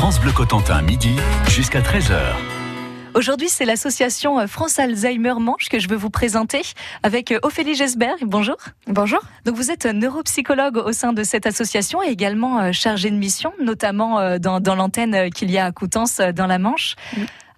France Bleu Cotentin, midi jusqu'à 13h. Aujourd'hui, c'est l'association euh, France Alzheimer Manche que je veux vous présenter avec euh, Ophélie Gesberg. Bonjour. Bonjour. Donc vous êtes neuropsychologue au sein de cette association et également euh, chargée de mission, notamment dans, dans l'antenne qu'il y a à Coutances dans la Manche.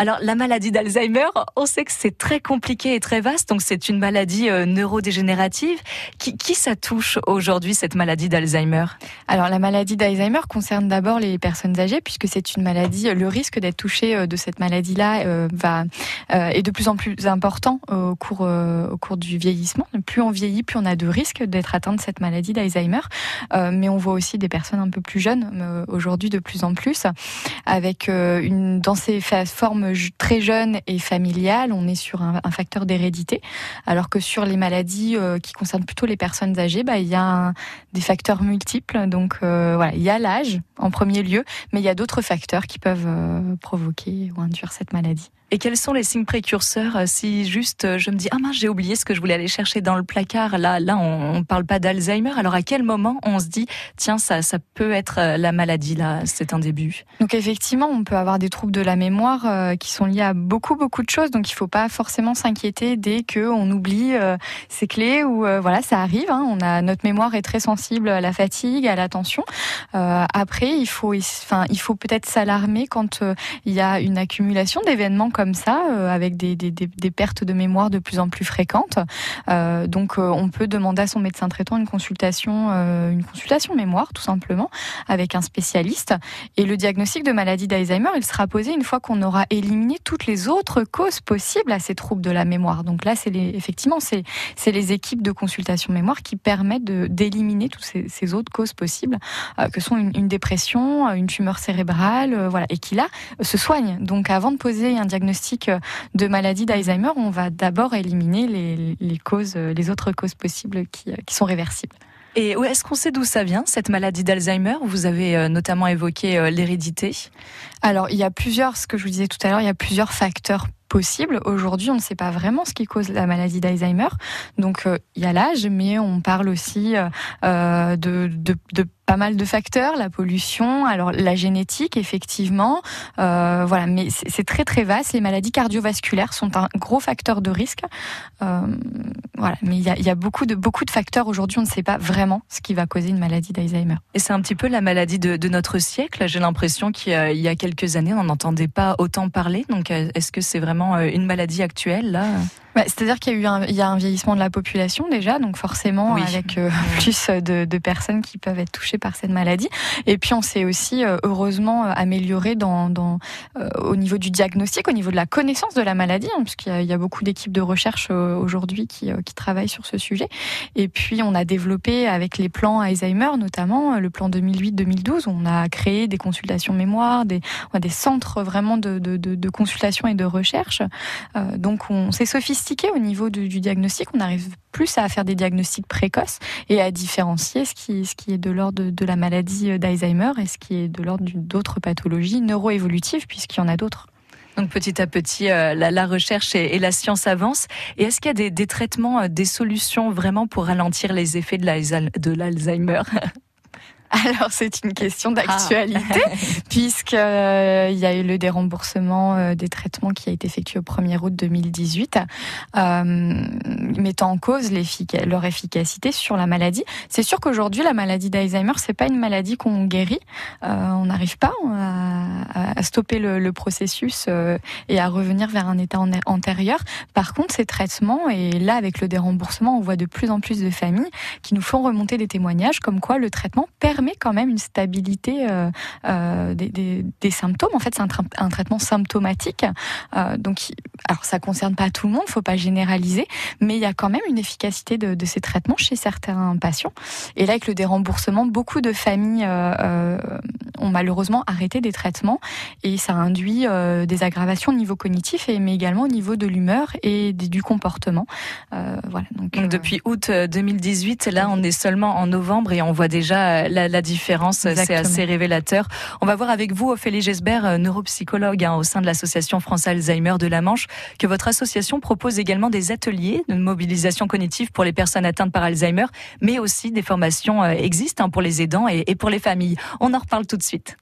Alors la maladie d'Alzheimer, on sait que c'est très compliqué et très vaste, donc c'est une maladie euh, neurodégénérative. Qui, qui ça touche aujourd'hui cette maladie d'Alzheimer? Alors la maladie d'Alzheimer concerne d'abord les personnes âgées puisque c'est une maladie. Le risque d'être touché euh, de cette maladie-là euh, va est de plus en plus important au cours au cours du vieillissement. Plus on vieillit, plus on a de risques d'être atteint de cette maladie d'Alzheimer. mais on voit aussi des personnes un peu plus jeunes aujourd'hui de plus en plus avec une dans ces formes très jeune et familiale, on est sur un, facteur d'hérédité, alors que sur les maladies euh, qui concernent plutôt les personnes âgées, bah, il y a des facteurs multiples. Donc euh, voilà, il y a l'âge en premier lieu, mais il y a d'autres facteurs qui peuvent euh, provoquer ou induire cette maladie. Et quels sont les signes précurseurs euh, si juste euh, je me dis ah mince j'ai oublié ce que je voulais aller chercher dans le placard. Là là on, on parle pas d'Alzheimer. Alors à quel moment on se dit tiens ça ça peut être euh, la maladie là c'est un début? Donc effectivement on peut avoir des troubles de la mémoire qui sont liés à beaucoup beaucoup de choses. Donc il faut pas forcément s'inquiéter dès que on oublie ses clés ou voilà ça arrive hein. on a notre mémoire est très sensible à la fatigue à l'attention. Après il faut enfin il faut peut-être s'alarmer quand il y a une accumulation d'événements comme ça, euh, avec des, pertes de mémoire de plus en plus fréquentes. Euh, donc, euh, on peut demander à son médecin traitant une consultation, une consultation mémoire, tout simplement, avec un spécialiste. Et le diagnostic de maladie d'Alzheimer, il sera posé une fois qu'on aura éliminé toutes les autres causes possibles à ces troubles de la mémoire. Donc là, c'est effectivement, c'est, les équipes de consultation mémoire qui permettent d'éliminer toutes ces, autres causes possibles, que sont une, dépression, une tumeur cérébrale, voilà, et qui là se soignent. Donc, avant de poser un diagnostic de maladie d'Alzheimer, on va d'abord éliminer les, causes, les autres causes possibles qui, sont réversibles. Et est-ce qu'on sait d'où ça vient, cette maladie d'Alzheimer? Vous avez euh, notamment évoqué euh, l'hérédité. Alors, il y a plusieurs, ce que je vous disais tout à l'heure, il y a plusieurs facteurs possibles. Aujourd'hui, on ne sait pas vraiment ce qui cause la maladie d'Alzheimer. Donc, euh, il y a l'âge, mais on parle aussi de, de, de pas mal de facteurs, la pollution, alors la génétique effectivement, euh, voilà, mais c'est très très vaste. Les maladies cardiovasculaires sont un gros facteur de risque, euh, voilà, mais il y a, beaucoup de beaucoup de facteurs aujourd'hui. On ne sait pas vraiment ce qui va causer une maladie d'Alzheimer. Et c'est un petit peu la maladie de, notre siècle. J'ai l'impression qu'il y, y, a quelques années, on n'entendait pas autant parler. Donc, euh, est-ce que c'est vraiment une maladie actuelle là? Bah, C'est-à-dire qu'il y a eu un, il y a un vieillissement de la population déjà, donc forcément avec euh, plus de, de personnes qui peuvent être touchées par cette maladie. Et puis on s'est aussi euh, heureusement euh, amélioré dans, dans euh, au niveau du diagnostic, au niveau de la connaissance de la maladie, hein, puisqu'il y, a beaucoup d'équipes de recherche aujourd'hui qui, qui travaillent sur ce sujet. Et puis on a développé avec les plans Alzheimer, notamment le plan 2008-2012, on a créé des consultations mémoire, des, des centres vraiment de, de, de, de consultation et de recherche. donc on s'est sophistiqué au niveau du, diagnostic, on arrive plus à faire des diagnostics précoces et à différencier ce qui, est de l'ordre de, la maladie d'Alzheimer et ce qui est de l'ordre d'autres pathologies neuroévolutives, puisqu'il y en a d'autres. Donc petit à petit, euh, la, recherche et, la science avancent. Et est-ce qu'il y a des, traitements, euh, des solutions vraiment pour ralentir les effets de l'Alzheimer? Alors c'est une question d'actualité ah. puisque euh, il y a eu le déremboursement euh, des traitements qui a été effectué au 1er août 2018, euh, mettant en cause leur efficacité sur la maladie. C'est sûr qu'aujourd'hui la maladie d'Alzheimer c'est pas une maladie qu'on guérit, on n'arrive pas à, stopper le, processus et à revenir vers un état antérieur. Par contre ces traitements et là avec le déremboursement on voit de plus en plus de familles qui nous font remonter des témoignages comme quoi le traitement permet permet quand même une stabilité euh, euh, des, des, symptômes. En fait, c'est un, un, traitement symptomatique. Euh, donc, alors ça concerne pas tout le monde, faut pas généraliser, mais il y a quand même une efficacité de, de ces traitements chez certains patients. Et là, avec le déremboursement, beaucoup de familles ont malheureusement arrêté des traitements et ça induit des aggravations au niveau cognitif et mais également au niveau de l'humeur et du comportement. voilà. Donc, donc depuis août 2018, là, on est seulement en novembre et on voit déjà la la, différence, c'est assez révélateur. On va voir avec vous, Ophélie Gesbert, euh, neuropsychologue hein, au sein de l'association France Alzheimer de la Manche, que votre association propose également des ateliers de mobilisation cognitive pour les personnes atteintes par Alzheimer, mais aussi des formations euh, existent hein, pour les aidants et, et pour les familles. On en reparle tout de suite.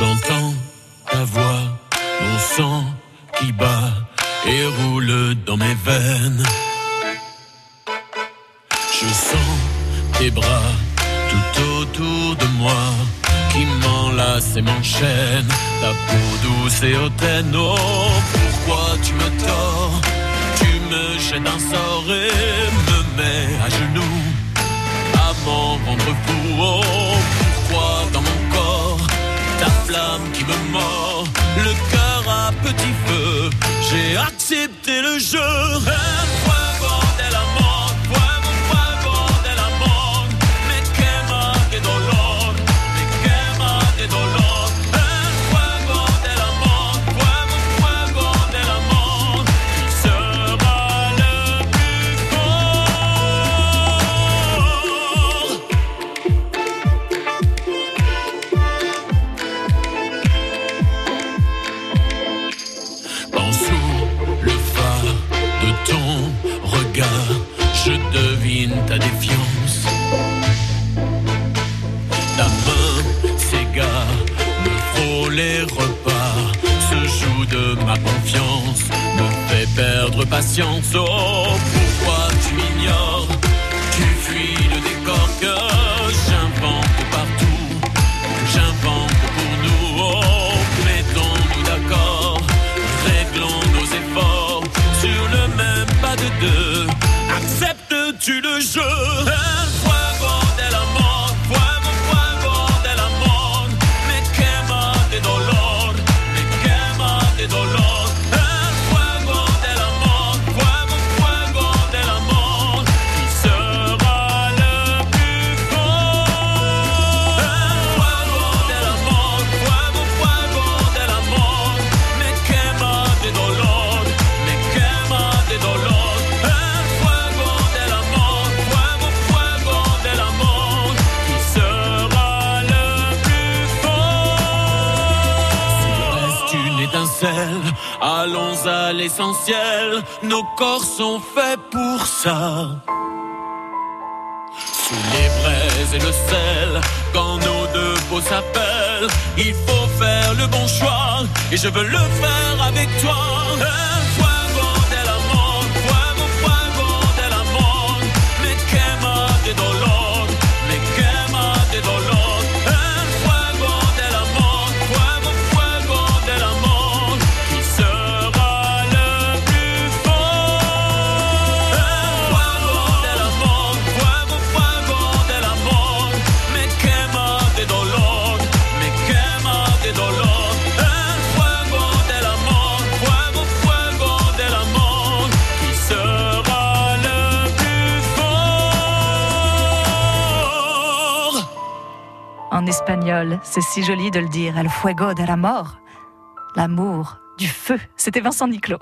J'entends ta voix, mon sang qui bat et roule dans mes veines. Je sens tes bras tout autour de moi qui m'enlace et m'enchaîne. Ta peau douce et hautaine, oh, pourquoi tu me tords? Tu me jettes un sort et me mets à genoux à m'en rendre fou. Flamme qui me mord, le cœur à petit feu, j'ai accepté le jeu. Acceptes-tu le jeu? Allons à l'essentiel, nos corps sont faits pour ça. Sous les braises et le sel, quand nos deux peaux s'appellent, il faut faire le bon choix, et je veux le faire avec toi. C'est si joli de le dire. El fuego de la mort. L'amour du feu. C'était Vincent Niclot.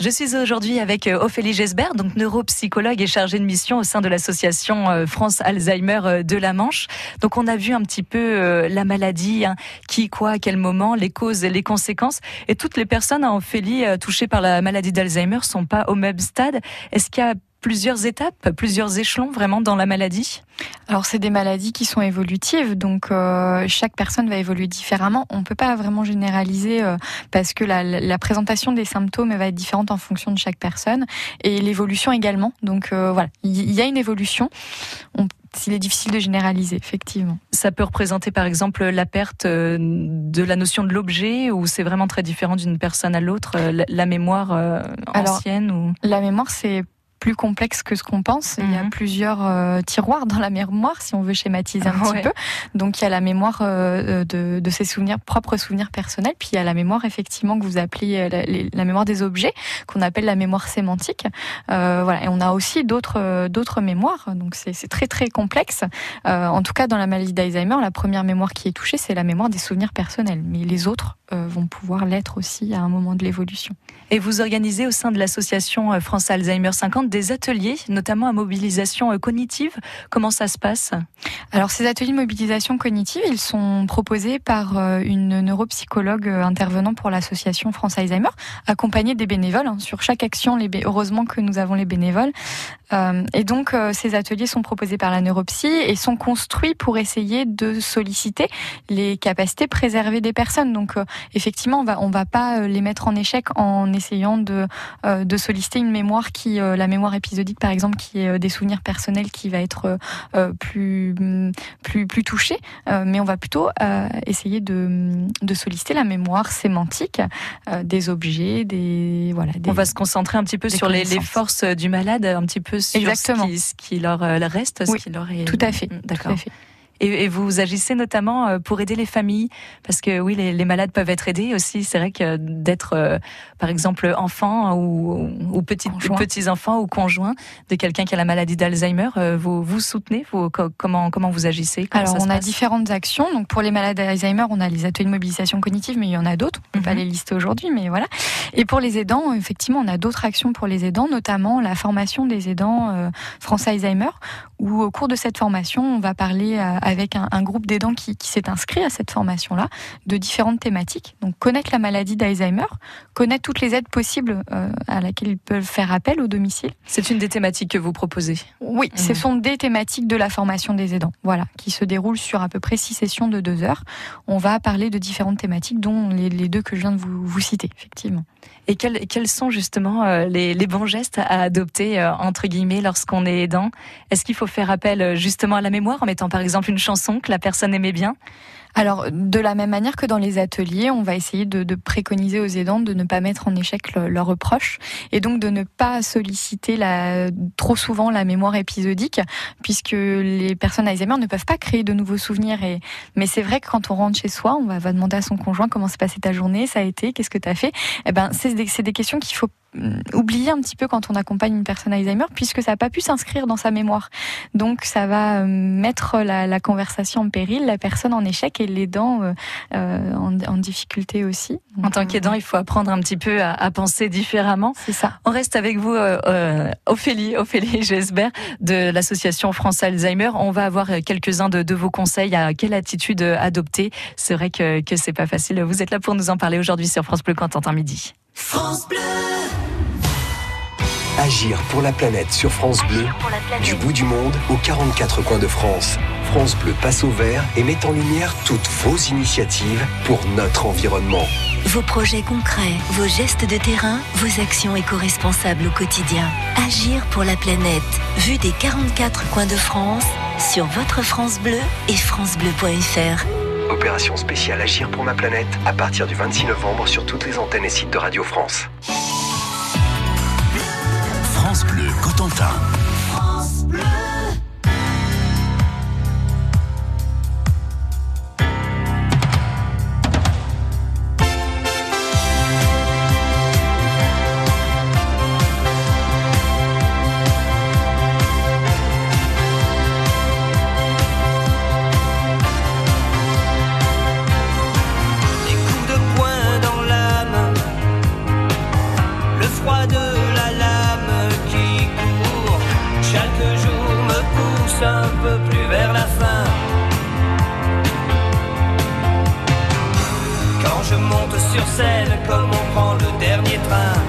Je suis aujourd'hui avec euh, Ophélie Gesbert, donc neuropsychologue et chargée de mission au sein de l'association euh, France Alzheimer euh, de la Manche. Donc on a vu un petit peu la maladie, hein, qui, quoi, à quel moment, les causes les conséquences. Et toutes les personnes, hein, Ophélie, touchées par la maladie d'Alzheimer sont pas au même stade. Est-ce qu'il y a plusieurs étapes, plusieurs échelons vraiment dans la maladie alors c'est des maladies qui sont évolutives, donc euh, chaque personne va évoluer différemment. On ne peut pas vraiment généraliser euh, parce que la, présentation des symptômes va être différente en fonction de chaque personne et l'évolution également. Donc euh, voilà, il y, a une évolution. s'il est difficile de généraliser, effectivement. Ça peut représenter par exemple la perte de la notion de l'objet ou c'est vraiment très différent d'une personne à l'autre, la, mémoire ancienne ou... La mémoire, c'est plus complexe que ce qu'on pense. Il y a mhm. plusieurs euh, tiroirs dans la mémoire, si on veut schématiser un petit peu. Donc il y a la mémoire euh, de, de, ses souvenirs, propres souvenirs personnels, puis il y a la mémoire effectivement que vous appelez euh, la, mémoire des objets, qu'on appelle la mémoire sémantique. voilà, et on a aussi d'autres d'autres mémoires. Donc c'est très très complexe. en tout cas, dans la maladie d'Alzheimer, la première mémoire qui est touchée, c'est la mémoire des souvenirs personnels, mais les autres vont pouvoir l'être aussi à un moment de l'évolution. Et vous organisez au sein de l'association France Alzheimer 50 des ateliers, notamment à mobilisation euh, cognitive. Comment ça se passe? Alors ces ateliers de mobilisation cognitive, ils sont proposés par euh, une neuropsychologue euh, intervenant pour l'association France Alzheimer, accompagnée des bénévoles. Hein. Sur chaque action, heureusement que nous avons les bénévoles. et donc, ces ateliers sont proposés par la neuropsy et sont construits pour essayer de solliciter les capacités préservées des personnes. Donc, effectivement, on va on va pas les mettre en échec en essayant de de solliciter une mémoire qui, la mémoire épisodique par exemple, qui est des souvenirs personnels, qui va être plus plus plus touchée. mais on va plutôt essayer de de solliciter la mémoire sémantique des objets, des voilà. on va se concentrer un petit peu sur les, forces du malade, un petit peu sur Ce, qui, ce qui leur reste, ce qui leur est. Tout à fait. D'accord. Et, vous agissez notamment euh, pour aider les familles, parce que oui, les, malades peuvent être aidés aussi. C'est vrai que d'être, euh, par exemple, enfant ou, ou petits, petits enfants ou conjoint de quelqu'un qui a la maladie d'Alzheimer, euh, vous vous soutenez vous, comment comment vous agissez Alors on a différentes actions. Donc pour les malades d'Alzheimer, on a les ateliers de mobilisation cognitive, mais il y en a d'autres. On peut pas mhm. les lister aujourd'hui, mais voilà. Et pour les aidants, effectivement, on a d'autres actions pour les aidants, notamment la formation des aidants France Alzheimer, où au cours de cette formation, on va parler avec un, groupe d'aidants qui, s'est inscrit à cette formation-là, de différentes thématiques. Donc connaître la maladie d'Alzheimer, connaître toutes les aides possibles euh, à laquelle ils peuvent faire appel au domicile. C'est une des thématiques que vous proposez? Oui, ce mmh. sont des thématiques de la formation des aidants, voilà, qui se déroulent sur à peu près six sessions de deux heures. On va parler de différentes thématiques, dont les, deux que je viens de vous, vous citer, effectivement. Et quels, quels sont justement euh, les, les, bons gestes à adopter, euh, entre guillemets, lorsqu'on est aidant? Est-ce qu'il faut faire appel justement à la mémoire en mettant par exemple une chanson que la personne aimait bien alors, de la même manière que dans les ateliers, on va essayer de, de préconiser aux aidants de ne pas mettre en échec leurs reproches et donc de ne pas solliciter la, trop souvent la mémoire épisodique, puisque les personnes Alzheimer ne peuvent pas créer de nouveaux souvenirs. Et, mais c'est vrai que quand on rentre chez soi, on va, demander à son conjoint comment s'est passée ta journée, ça a été, qu'est-ce que tu as fait? Eh ben, c'est des, des questions qu'il faut Mm, oublier un petit peu quand on accompagne une personne Alzheimer puisque ça n'a pas pu s'inscrire dans sa mémoire. Donc ça va euh, mettre la, conversation en péril, la personne en échec l'aidant euh, euh en, en, difficulté aussi. en tant qu'aidant, il faut apprendre un petit peu à, à penser différemment. C'est ça. On reste avec vous, euh, Ophélie, Ophélie Gesbert de l'association France Alzheimer. On va avoir quelques-uns de, de, vos conseils à quelle attitude adopter. C'est vrai que, que c'est pas facile. Vous êtes là pour nous en parler aujourd'hui sur France Bleu Quentin Midi. France Bleu Agir pour la planète sur France Bleu, du bout du monde aux 44 coins de France. France Bleu passe au vert et met en lumière toutes vos initiatives pour notre environnement. Vos projets concrets, vos gestes de terrain, vos actions éco-responsables au quotidien. Agir pour la planète, vue des 44 coins de France, sur votre France Bleu et francebleu.fr. Opération spéciale Agir pour ma planète à partir du 26 novembre sur toutes les antennes et sites de Radio France. France Bleu Cotentin. de la lame qui court. Chaque jour me pousse un peu plus vers la fin. Quand je monte sur scène, comme on prend le dernier train.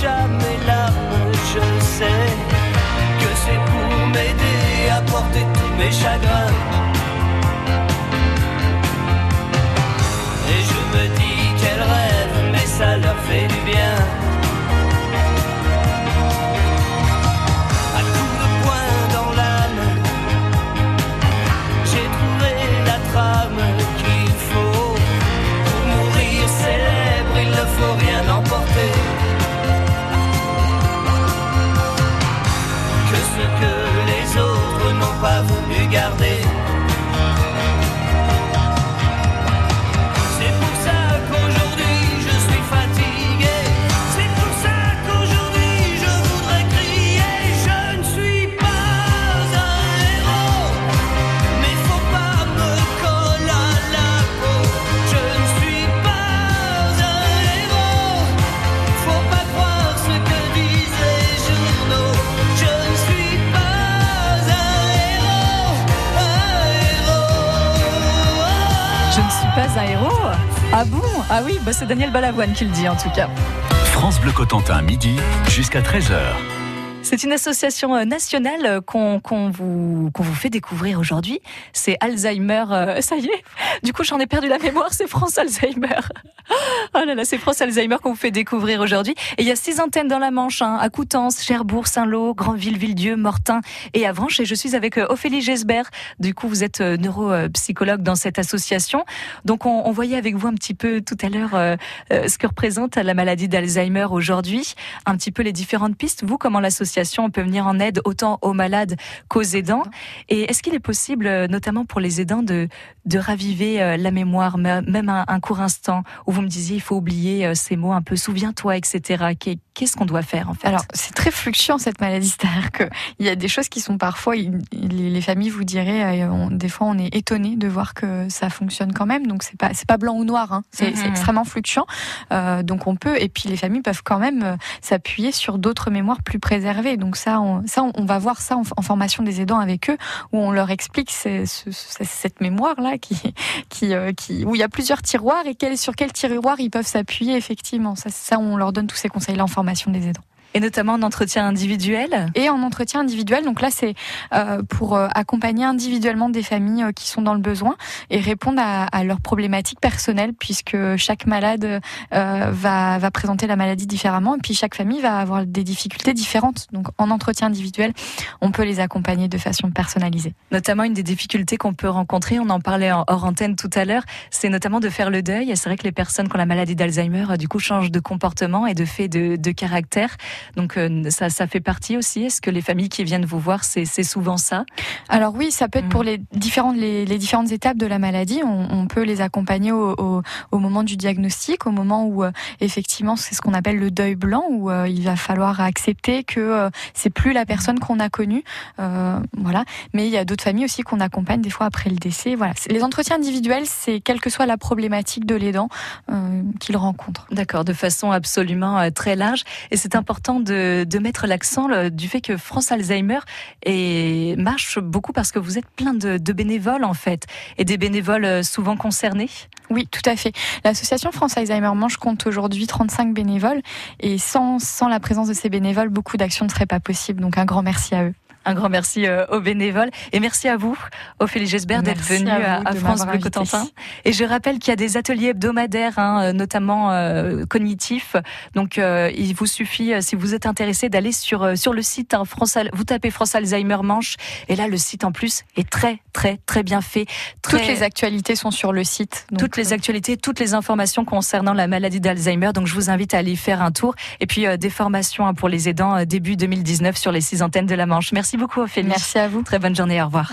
Jamais je sais que c'est pour m'aider à porter tous mes chagrins. C'est Daniel Balavoine qui le dit en tout cas. France Bleu Cotentin, midi jusqu'à 13h. C'est une association euh, nationale euh, qu'on vous, vous fait découvrir aujourd'hui. C'est Alzheimer. Euh, ça y est, du coup j'en ai perdu la mémoire, c'est France Alzheimer. Oh là là, c'est France Alzheimer qu'on vous fait découvrir aujourd'hui. Et il y a six antennes dans la Manche, hein, à Coutances, Cherbourg, Saint-Lô, Grandville, Villedieu, Mortain et Avranches. Et je suis avec Ophélie Gesbert. Du coup, vous êtes neuropsychologue dans cette association. Donc on, on, voyait avec vous un petit peu tout à l'heure ce que représente la maladie d'Alzheimer aujourd'hui, un petit peu les différentes pistes. Vous, comment l'association on peut venir en aide autant aux malades qu'aux aidants. Et est-ce qu'il est possible, euh, notamment pour les aidants, de, raviver euh, la mémoire, même un, court instant, où vous me disiez il faut oublier euh, ces mots un peu souviens-toi, etc. Qu'est-ce qu'on doit faire en fait Alors c'est très fluctuant cette maladie, c'est-à-dire qu'il y a des choses qui sont parfois, les familles vous diraient, des fois on est étonné de voir que ça fonctionne quand même, donc c'est pas c'est pas blanc ou noir, hein. c'est mhm. extrêmement fluctuant. donc on peut, et puis les familles peuvent quand même s'appuyer sur d'autres mémoires plus préservées donc ça, on, ça, on va voir ça en, formation des aidants avec eux, où on leur explique cette mémoire là, qui, qui, euh, qui, où il y a plusieurs tiroirs et sur quel tiroir ils peuvent s'appuyer effectivement. Ça, ça, on leur donne tous ces conseils là formation des aidants. Et notamment en entretien individuel Et en entretien individuel. Donc là, c'est euh, pour euh, accompagner individuellement des familles euh, qui sont dans le besoin et répondre à, à leurs problématiques personnelles, puisque chaque malade va, va présenter la maladie différemment, et puis chaque famille va avoir des difficultés différentes. Donc en entretien individuel, on peut les accompagner de façon personnalisée. Notamment une des difficultés qu'on peut rencontrer, on en parlait en hors antenne tout à l'heure, c'est notamment de faire le deuil. C'est vrai que les personnes qui ont la maladie d'Alzheimer, du coup, changent de comportement et de fait de, de caractère. Donc euh, ça, ça fait partie aussi. Est-ce que les familles qui viennent vous voir, c'est souvent ça? Alors oui, ça peut être pour mm. les différentes, les, les, différentes étapes de la maladie. On, on peut les accompagner au, au, au, moment du diagnostic, au moment où euh, effectivement c'est ce qu'on appelle le deuil blanc, où euh, il va falloir accepter que c'est plus la personne qu'on a connue. voilà. Mais il y a d'autres familles aussi qu'on accompagne des fois après le décès. Voilà. Les entretiens individuels, c'est quelle que soit la problématique de l'aidant qu'il rencontre. D'accord, de façon absolument très large. Et c'est important de, mettre l'accent du fait que France Alzheimer marche beaucoup parce que vous êtes plein de, bénévoles en fait et des bénévoles euh, souvent concernés. Oui, tout à fait. L'association France Alzheimer Manche compte aujourd'hui 35 bénévoles et sans, sans la présence de ces bénévoles, beaucoup d'actions ne seraient pas possibles. Donc un grand merci à eux. Un grand merci euh, aux bénévoles et merci à vous, Ophélie Gesbert, d'être venue à, France Bleu Cotentin. Et je rappelle qu'il y a des ateliers hebdomadaires, hein, euh, notamment euh, cognitifs. Donc, il vous suffit, si vous êtes intéressé, d'aller sur sur le site. Hein, France, vous tapez France Alzheimer Manche, et là, le site en plus est très très très bien fait. Toutes les actualités sont sur le site. toutes les actualités, toutes les informations concernant la maladie d'Alzheimer. Donc, je vous invite à aller faire un tour. Et puis, des formations hein, pour les aidants début 2019 sur les six antennes de la Manche. Merci beaucoup, Ophélie. Merci à vous. Très bonne journée. Au revoir.